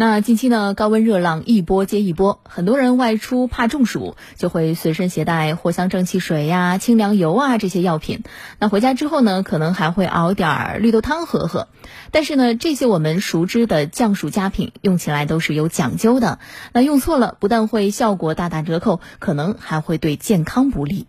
那近期呢，高温热浪一波接一波，很多人外出怕中暑，就会随身携带藿香正气水呀、清凉油啊这些药品。那回家之后呢，可能还会熬点儿绿豆汤喝喝。但是呢，这些我们熟知的降暑佳品，用起来都是有讲究的。那用错了，不但会效果大打折扣，可能还会对健康不利。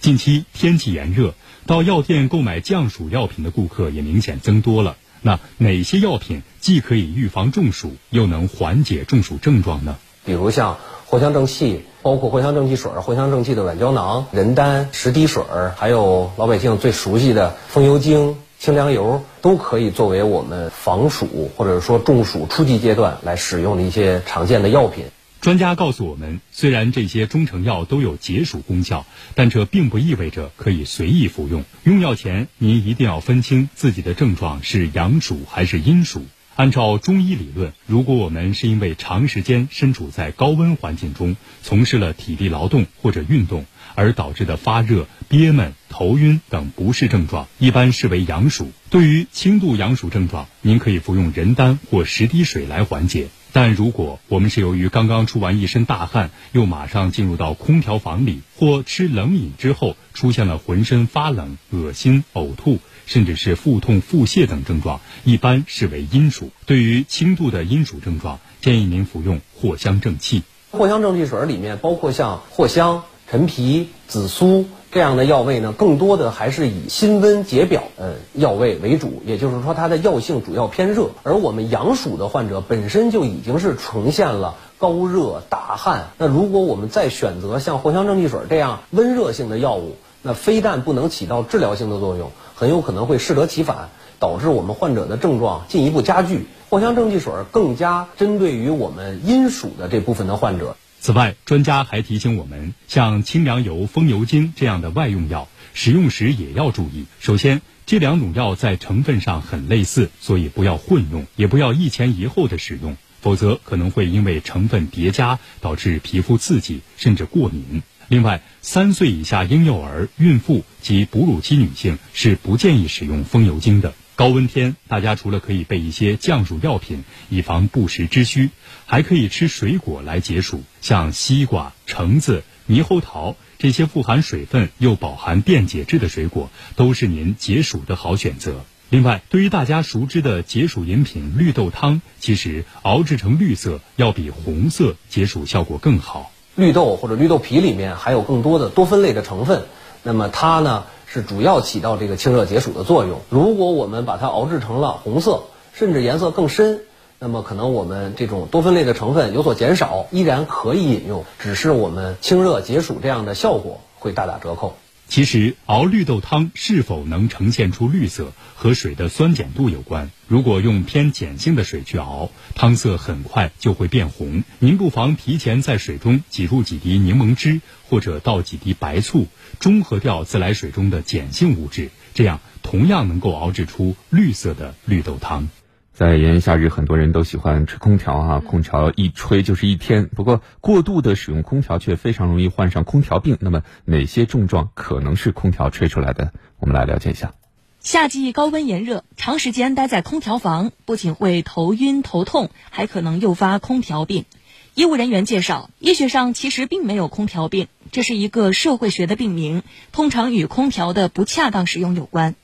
近期天气炎热，到药店购买降暑药品的顾客也明显增多了。那哪些药品既可以预防中暑，又能缓解中暑症状呢？比如像藿香正气，包括藿香正气水、藿香正气的软胶囊、人丹、十滴水，还有老百姓最熟悉的风油精、清凉油，都可以作为我们防暑或者说中暑初级阶段来使用的一些常见的药品。专家告诉我们，虽然这些中成药都有解暑功效，但这并不意味着可以随意服用。用药前，您一定要分清自己的症状是阳暑还是阴暑。按照中医理论，如果我们是因为长时间身处在高温环境中，从事了体力劳动或者运动而导致的发热、憋闷、头晕等不适症状，一般视为阳暑。对于轻度阳暑症状，您可以服用人丹或十滴水来缓解。但如果我们是由于刚刚出完一身大汗，又马上进入到空调房里，或吃冷饮之后出现了浑身发冷、恶心、呕吐，甚至是腹痛、腹泻等症状，一般视为阴暑。对于轻度的阴暑症状，建议您服用藿香正气。藿香正气水里面包括像藿香、陈皮、紫苏。这样的药味呢，更多的还是以辛温解表呃药味为主，也就是说它的药性主要偏热。而我们阳暑的患者本身就已经是呈现了高热大汗，那如果我们再选择像藿香正气水这样温热性的药物，那非但不能起到治疗性的作用，很有可能会适得其反，导致我们患者的症状进一步加剧。藿香正气水更加针对于我们阴暑的这部分的患者。此外，专家还提醒我们，像清凉油、风油精这样的外用药，使用时也要注意。首先，这两种药在成分上很类似，所以不要混用，也不要一前一后的使用，否则可能会因为成分叠加导致皮肤刺激甚至过敏。另外，三岁以下婴幼儿、孕妇及哺乳期女性是不建议使用风油精的。高温天，大家除了可以备一些降暑药品，以防不时之需，还可以吃水果来解暑，像西瓜、橙子、猕猴桃这些富含水分又饱含电解质的水果，都是您解暑的好选择。另外，对于大家熟知的解暑饮品绿豆汤，其实熬制成绿色要比红色解暑效果更好。绿豆或者绿豆皮里面含有更多的多酚类的成分，那么它呢？是主要起到这个清热解暑的作用。如果我们把它熬制成了红色，甚至颜色更深，那么可能我们这种多酚类的成分有所减少，依然可以饮用，只是我们清热解暑这样的效果会大打折扣。其实熬绿豆汤是否能呈现出绿色，和水的酸碱度有关。如果用偏碱性的水去熬，汤色很快就会变红。您不妨提前在水中挤入几滴柠檬汁，或者倒几滴白醋，中和掉自来水中的碱性物质，这样同样能够熬制出绿色的绿豆汤。在炎炎夏日，很多人都喜欢吹空调啊，空调一吹就是一天。不过，过度的使用空调却非常容易患上空调病。那么，哪些症状可能是空调吹出来的？我们来了解一下。夏季高温炎热，长时间待在空调房，不仅会头晕头痛，还可能诱发空调病。医务人员介绍，医学上其实并没有空调病，这是一个社会学的病名，通常与空调的不恰当使用有关。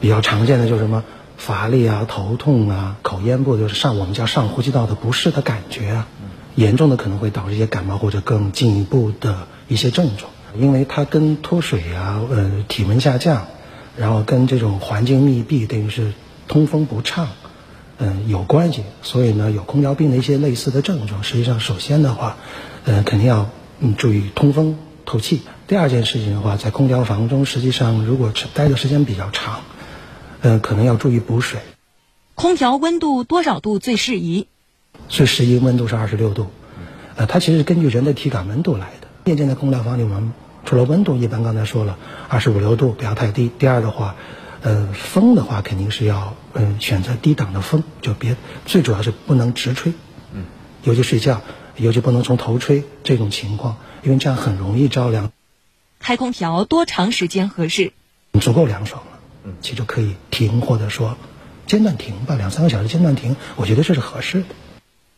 比较常见的就是什么？乏力啊，头痛啊，口咽部就是上我们叫上呼吸道的不适的感觉啊，严重的可能会导致一些感冒或者更进一步的一些症状，因为它跟脱水啊，呃，体温下降，然后跟这种环境密闭，等于是通风不畅，嗯，有关系。所以呢，有空调病的一些类似的症状，实际上首先的话，嗯，肯定要嗯注意通风透气。第二件事情的话，在空调房中，实际上如果待的时间比较长。嗯，可能要注意补水。空调温度多少度最适宜？最适宜温度是二十六度。呃，它其实是根据人的体感温度来的。夜间的空调房里，我们除了温度，一般刚才说了二十五六度不要太低。第二的话，呃，风的话肯定是要嗯选择低档的风，就别最主要是不能直吹。嗯。尤其睡觉，尤其不能从头吹这种情况，因为这样很容易着凉。开空调多长时间合适？足够凉爽。嗯，其实可以停，或者说间断停吧，两三个小时间断停，我觉得这是合适的。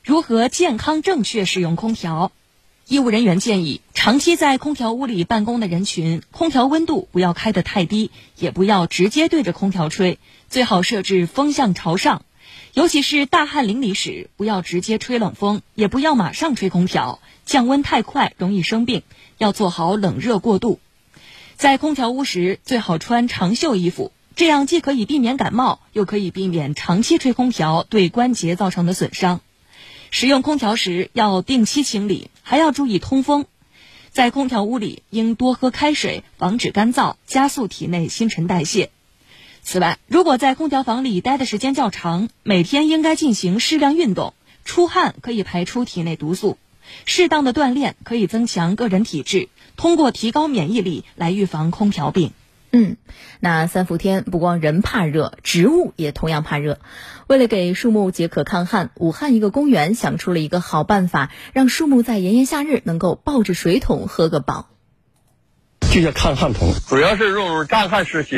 如何健康正确使用空调？医务人员建议，长期在空调屋里办公的人群，空调温度不要开得太低，也不要直接对着空调吹，最好设置风向朝上。尤其是大汗淋漓时，不要直接吹冷风，也不要马上吹空调，降温太快容易生病，要做好冷热过渡。在空调屋时，最好穿长袖衣服，这样既可以避免感冒，又可以避免长期吹空调对关节造成的损伤。使用空调时要定期清理，还要注意通风。在空调屋里应多喝开水，防止干燥，加速体内新陈代谢。此外，如果在空调房里待的时间较长，每天应该进行适量运动。出汗可以排出体内毒素，适当的锻炼可以增强个人体质，通过提高免疫力来预防空调病。嗯，那三伏天不光人怕热，植物也同样怕热。为了给树木解渴抗旱，武汉一个公园想出了一个好办法，让树木在炎炎夏日能够抱着水桶喝个饱。就叫抗旱桶，主要是用干旱时期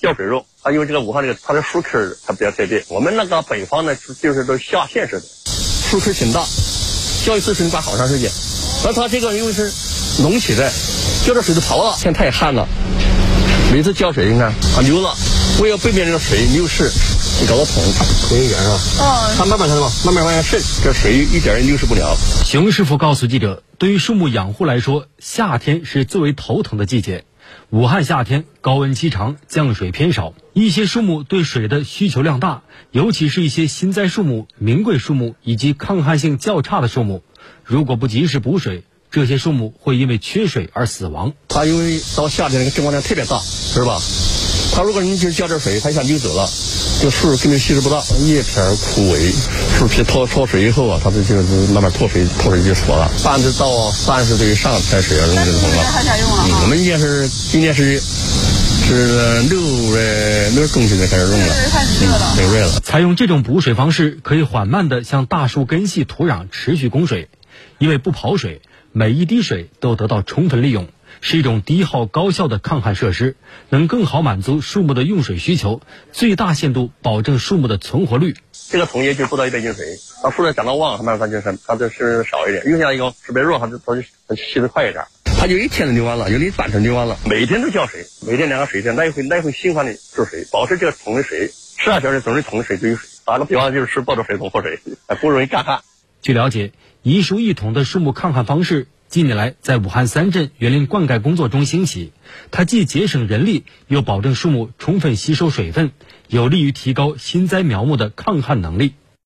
浇水用。啊，因为这个武汉这个它的树根它比较特别。我们那个北方呢，就是都下陷式的，树根挺大，浇一次水能管好长时间。而它这个因为是隆起的，浇点水都跑了，现在太旱了。每次浇水，你看它流了，为了避免这个水流失，你搞个桶，桶一圆是吧？哦。它慢慢它吧，慢慢往下渗，这水一点也流失不了。熊师傅告诉记者，对于树木养护来说，夏天是最为头疼的季节。武汉夏天高温期长，降水偏少，一些树木对水的需求量大，尤其是一些新栽树木、名贵树木以及抗旱性较差的树木，如果不及时补水。这些树木会因为缺水而死亡。它因为到夏天那个蒸发量特别大，是吧？它如果你就浇点水，它一下流走了，这个树根本吸收不到，叶片枯萎，树皮脱脱水以后啊，它就就慢慢脱水，脱水就死了。半直到三十度以上开始要用这个桶了。我们应该是今年是是六月六月中旬才开始用了，六月了。采用这种补水方式，可以缓慢地向大树根系土壤持续供水，因为不跑水。每一滴水都得到充分利用，是一种低耗高效的抗旱设施，能更好满足树木的用水需求，最大限度保证树木的存活率。这个桶也就不到一百斤水，当树长得旺，它它就是它就是少一点；用下一个特别弱，它就它就它吸的快一点。它就一天就流完了，有的半天流完了。每天都浇水，每天两个水天来回来回循环的注水，保持这个桶的水十二小时总是桶的水都有水。打个比方就是抱着水桶喝水，不容易干旱。据了解。一树一桶的树木抗旱方式近年来在武汉三镇园林灌溉工作中兴起，它既节省人力，又保证树木充分吸收水分，有利于提高新栽苗木的抗旱能力。